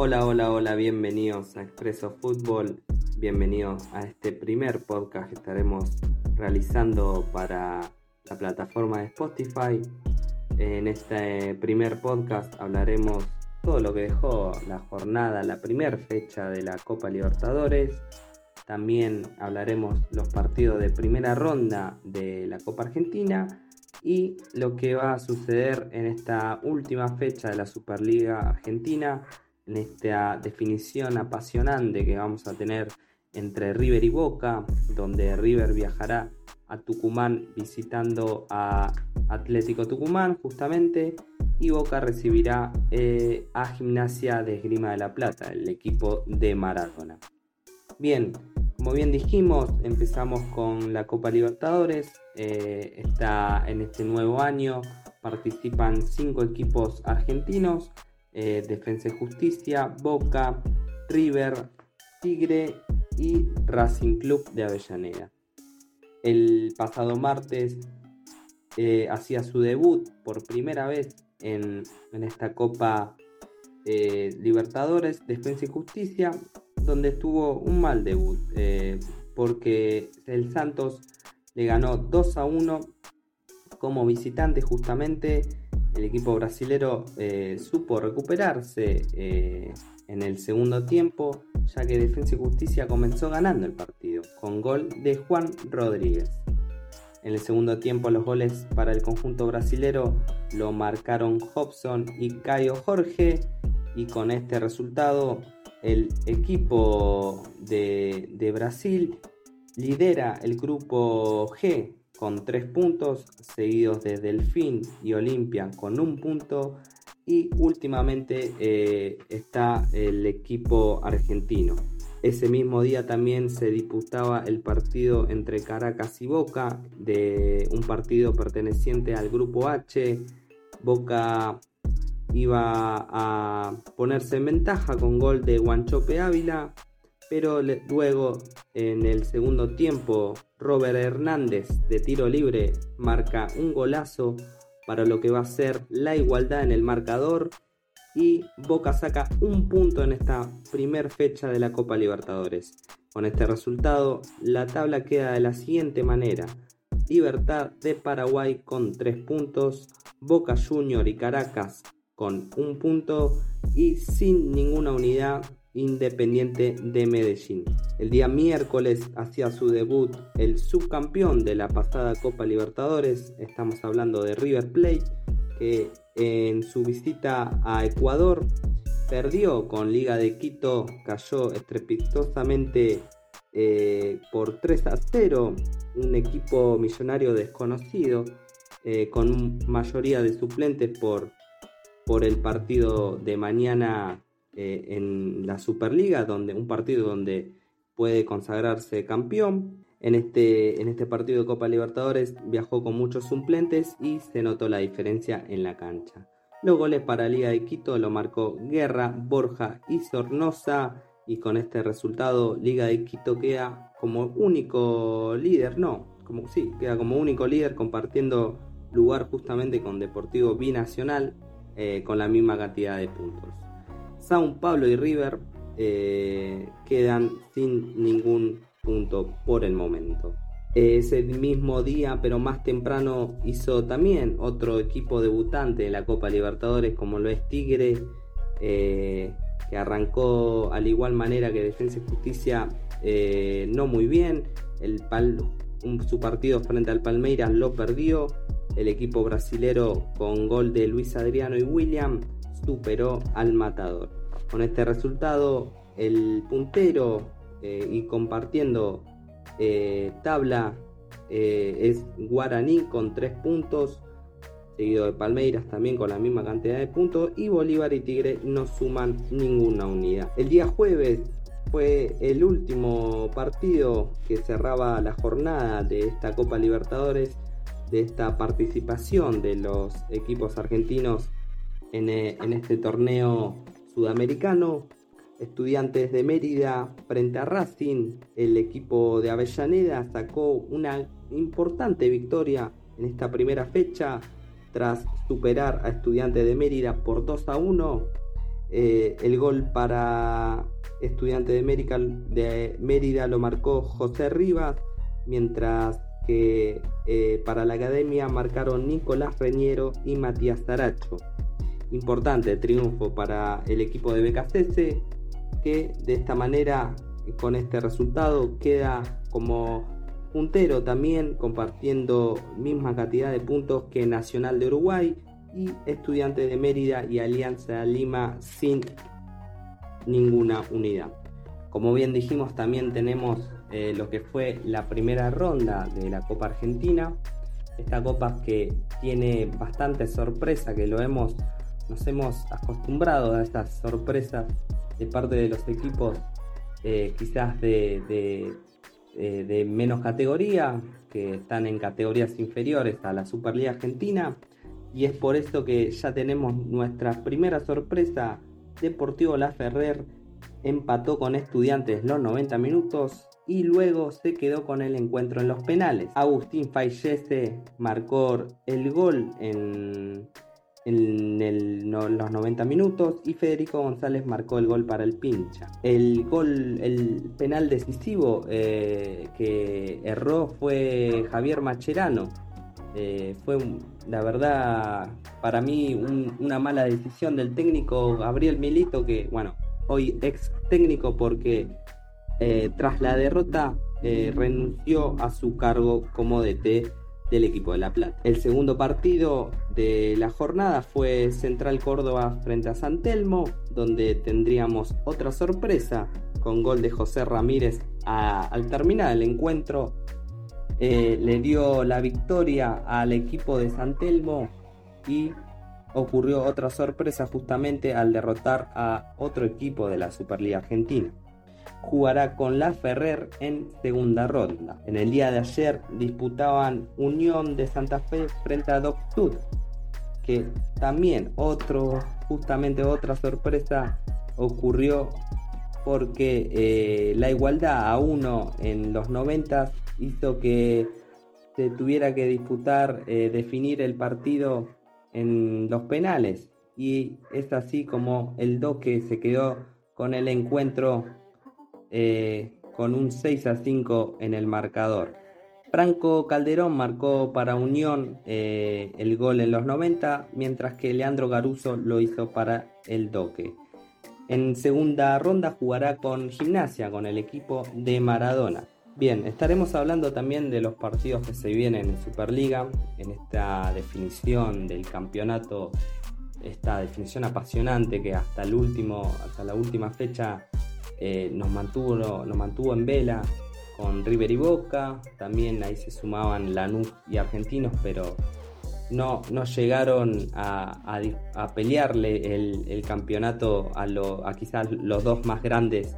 Hola, hola, hola, bienvenidos a Expreso Fútbol, bienvenidos a este primer podcast que estaremos realizando para la plataforma de Spotify. En este primer podcast hablaremos todo lo que dejó la jornada, la primera fecha de la Copa Libertadores. También hablaremos los partidos de primera ronda de la Copa Argentina y lo que va a suceder en esta última fecha de la Superliga Argentina en esta definición apasionante que vamos a tener entre River y Boca, donde River viajará a Tucumán visitando a Atlético Tucumán justamente y Boca recibirá eh, a Gimnasia de Esgrima de la Plata, el equipo de Maradona. Bien, como bien dijimos, empezamos con la Copa Libertadores, eh, está en este nuevo año, participan cinco equipos argentinos, eh, Defensa y Justicia, Boca, River, Tigre y Racing Club de Avellaneda. El pasado martes eh, hacía su debut por primera vez en, esta Copa eh, Libertadores, Defensa y Justicia, donde tuvo un mal debut, porque el Santos le ganó 2 a 1 como visitante justamente el equipo brasilero eh, supo recuperarse eh, en el segundo tiempo, ya que Defensa y Justicia comenzó ganando el partido, con gol de Juan Rodríguez. En el segundo tiempo los goles para el conjunto brasilero lo marcaron Hobson y Caio Jorge y con este resultado el equipo de, de Brasil lidera el grupo G con 3 puntos, seguidos de Delfín y Olimpia con un punto. Y últimamente eh, está el equipo argentino. Ese mismo día también se disputaba el partido entre Caracas y Boca, de un partido perteneciente al grupo H. Boca iba a ponerse en ventaja con gol de Guanchope Ávila, pero luego en el segundo tiempo Robert Hernández de tiro libre marca un golazo para lo que va a ser la igualdad en el marcador y Boca saca un punto en esta primer fecha de la Copa Libertadores. Con este resultado, la tabla queda de la siguiente manera. Libertad de Paraguay con 3 puntos, Boca Junior y Caracas con un punto y sin ninguna unidad Independiente de Medellín. El día miércoles hacía su debut el subcampeón de la pasada Copa Libertadores, estamos hablando de River Plate, que en su visita a Ecuador perdió con Liga de Quito, cayó estrepitosamente eh, por 3 a 0, un equipo millonario desconocido, eh, con mayoría de suplentes por, por el partido de mañana eh, en la Superliga, donde, un partido donde puede consagrarse campeón. En este, en este partido de Copa Libertadores viajó con muchos suplentes y se notó la diferencia en la cancha. Los goles para Liga de Quito lo marcó Guerra, Borja y Sornosa y con este resultado Liga de Quito queda como único líder, no, como sí, queda como único líder compartiendo lugar justamente con Deportivo Binacional eh, con la misma cantidad de puntos. Sao Pablo y River eh, quedan sin ningún punto por el momento. Ese mismo día, pero más temprano, hizo también otro equipo debutante de la Copa Libertadores, como lo es Tigre, eh, que arrancó al igual manera que Defensa y Justicia eh, no muy bien. El su partido frente al Palmeiras lo perdió. El equipo brasilero con gol de Luis Adriano y William superó al matador. Con este resultado, el puntero eh, y compartiendo eh, tabla eh, es Guaraní con 3 puntos, seguido de Palmeiras también con la misma cantidad de puntos y Bolívar y Tigre no suman ninguna unidad. El día jueves fue el último partido que cerraba la jornada de esta Copa Libertadores, de esta participación de los equipos argentinos en, en este torneo sudamericano. Estudiantes de Mérida frente a Racing, el equipo de Avellaneda sacó una importante victoria en esta primera fecha tras superar a Estudiantes de Mérida por 2 a 1. Eh, el gol para Estudiante de de Mérida lo marcó José Rivas, mientras que eh, para la academia marcaron Nicolás Reñero y Matías Zaracho. Importante triunfo para el equipo de BKCS, que de esta manera, con este resultado, queda como puntero también, compartiendo misma cantidad de puntos que Nacional de Uruguay y Estudiante de Mérida y Alianza Lima sin ninguna unidad. Como bien dijimos, también tenemos eh, lo que fue la primera ronda de la Copa Argentina. Esta copa que tiene bastante sorpresa, que lo hemos, nos hemos acostumbrado a estas sorpresas de parte de los equipos eh, quizás de, eh, de, menos categoría, que están en categorías inferiores a la Superliga Argentina. Y es por esto que ya tenemos nuestra primera sorpresa. Deportivo La Ferrer empató con estudiantes los 90 minutos y luego se quedó con el encuentro en los penales. Agustín Fallese marcó el gol en, en los 90 minutos y Federico González marcó el gol para el pincha. El gol, el penal decisivo eh, que erró fue Javier Macherano. Eh, fue la verdad para mí una mala decisión del técnico Gabriel Milito que bueno hoy ex técnico porque eh, tras la derrota renunció a su cargo como DT del equipo de La Plata. El segundo partido de la jornada fue Central Córdoba frente a San Telmo, donde tendríamos otra sorpresa con gol de José Ramírez al terminar el encuentro. Eh, le dio la victoria al equipo de San Telmo y ocurrió otra sorpresa justamente al derrotar a otro equipo de la Superliga Argentina. Jugará con la Ferrer en segunda ronda. En el día de ayer disputaban Unión de Santa Fe frente a Doc Sud, que también otro, justamente otra sorpresa ocurrió porque eh, la igualdad a uno en los 90 hizo que se tuviera que disputar, eh, definir el partido en los penales. Y es así como el Doque se quedó con el encuentro eh, con un 6 a 5 en el marcador. Franco Calderón marcó para Unión eh, el gol en los 90, mientras que Leandro Garuso lo hizo para el Doque. En segunda ronda jugará con Gimnasia, con el equipo de Maradona. Bien, estaremos hablando también de los partidos que se vienen en Superliga, en esta definición del campeonato, esta definición apasionante que hasta el último, hasta la última fecha eh, nos mantuvo, mantuvo en vela con River y Boca, también ahí se sumaban Lanús y Argentinos, pero no, no llegaron a, pelearle el, campeonato a, a quizás los dos más grandes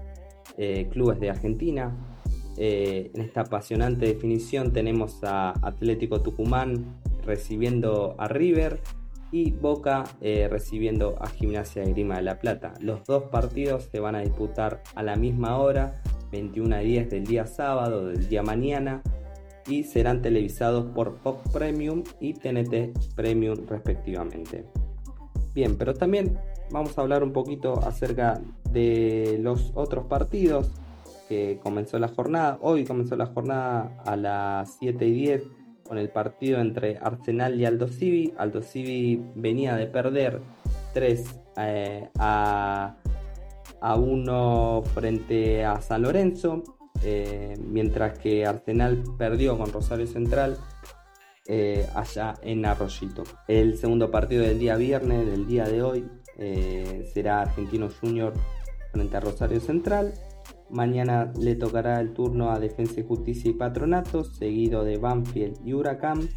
eh, clubes de Argentina. Eh, en esta apasionante definición tenemos a Atlético Tucumán recibiendo a River y Boca eh, recibiendo a Gimnasia de Grima de la Plata. Los dos partidos se van a disputar a la misma hora, 21 a 10 del día sábado, del día mañana, y serán televisados por Fox Premium y TNT Premium respectivamente. Bien, pero también vamos a hablar un poquito acerca de los otros partidos que comenzó la jornada. Hoy comenzó la jornada a las 7 y 10 con el partido entre Arsenal y Aldo Civi. Aldo Civi venía de perder 3 eh, a, a 1 frente a San Lorenzo, eh, mientras que Arsenal perdió con Rosario Central eh, allá en Arroyito. El segundo partido del día viernes, del día de hoy, será Argentino Junior frente a Rosario Central Mañana le tocará el turno a Defensa y Justicia y Patronato, seguido de Banfield y Huracán.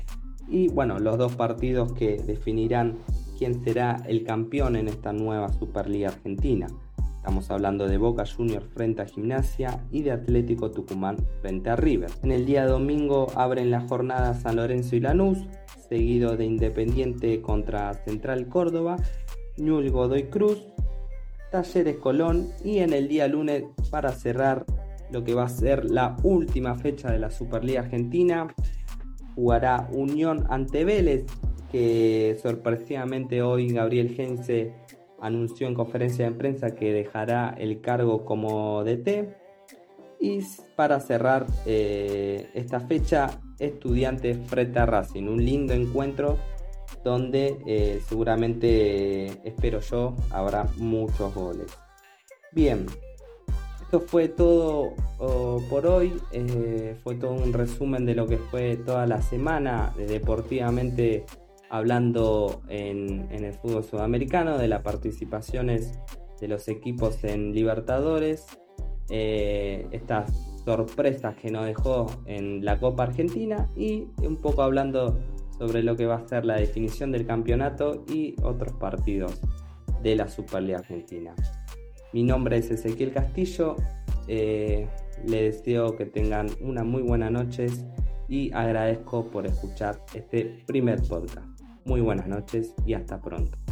Y bueno, los dos partidos que definirán quién será el campeón en esta nueva Superliga Argentina. Estamos hablando de Boca Juniors frente a Gimnasia y de Atlético Tucumán frente a River. En el día domingo abren la jornada San Lorenzo y Lanús, seguido de Independiente contra Central Córdoba, Ñul Godoy Cruz, Talleres Colón y en el día lunes para cerrar lo que va a ser la última fecha de la Superliga Argentina jugará Unión ante Vélez que sorpresivamente hoy Gabriel Gense anunció en conferencia de prensa que dejará el cargo como DT. Y para cerrar eh, esta fecha, estudiante frente a Racing, un lindo encuentro donde eh, seguramente, espero yo, habrá muchos goles. Bien, esto fue todo por hoy, eh, fue todo un resumen de lo que fue toda la semana deportivamente hablando en, el fútbol sudamericano, de las participaciones de los equipos en Libertadores, eh, estas sorpresas que nos dejó en la Copa Argentina y un poco hablando sobre lo que va a ser la definición del campeonato y otros partidos de la Superliga Argentina. Mi nombre es Ezequiel Castillo, eh, le deseo que tengan una muy buena noche y agradezco por escuchar este primer podcast. Muy buenas noches y hasta pronto.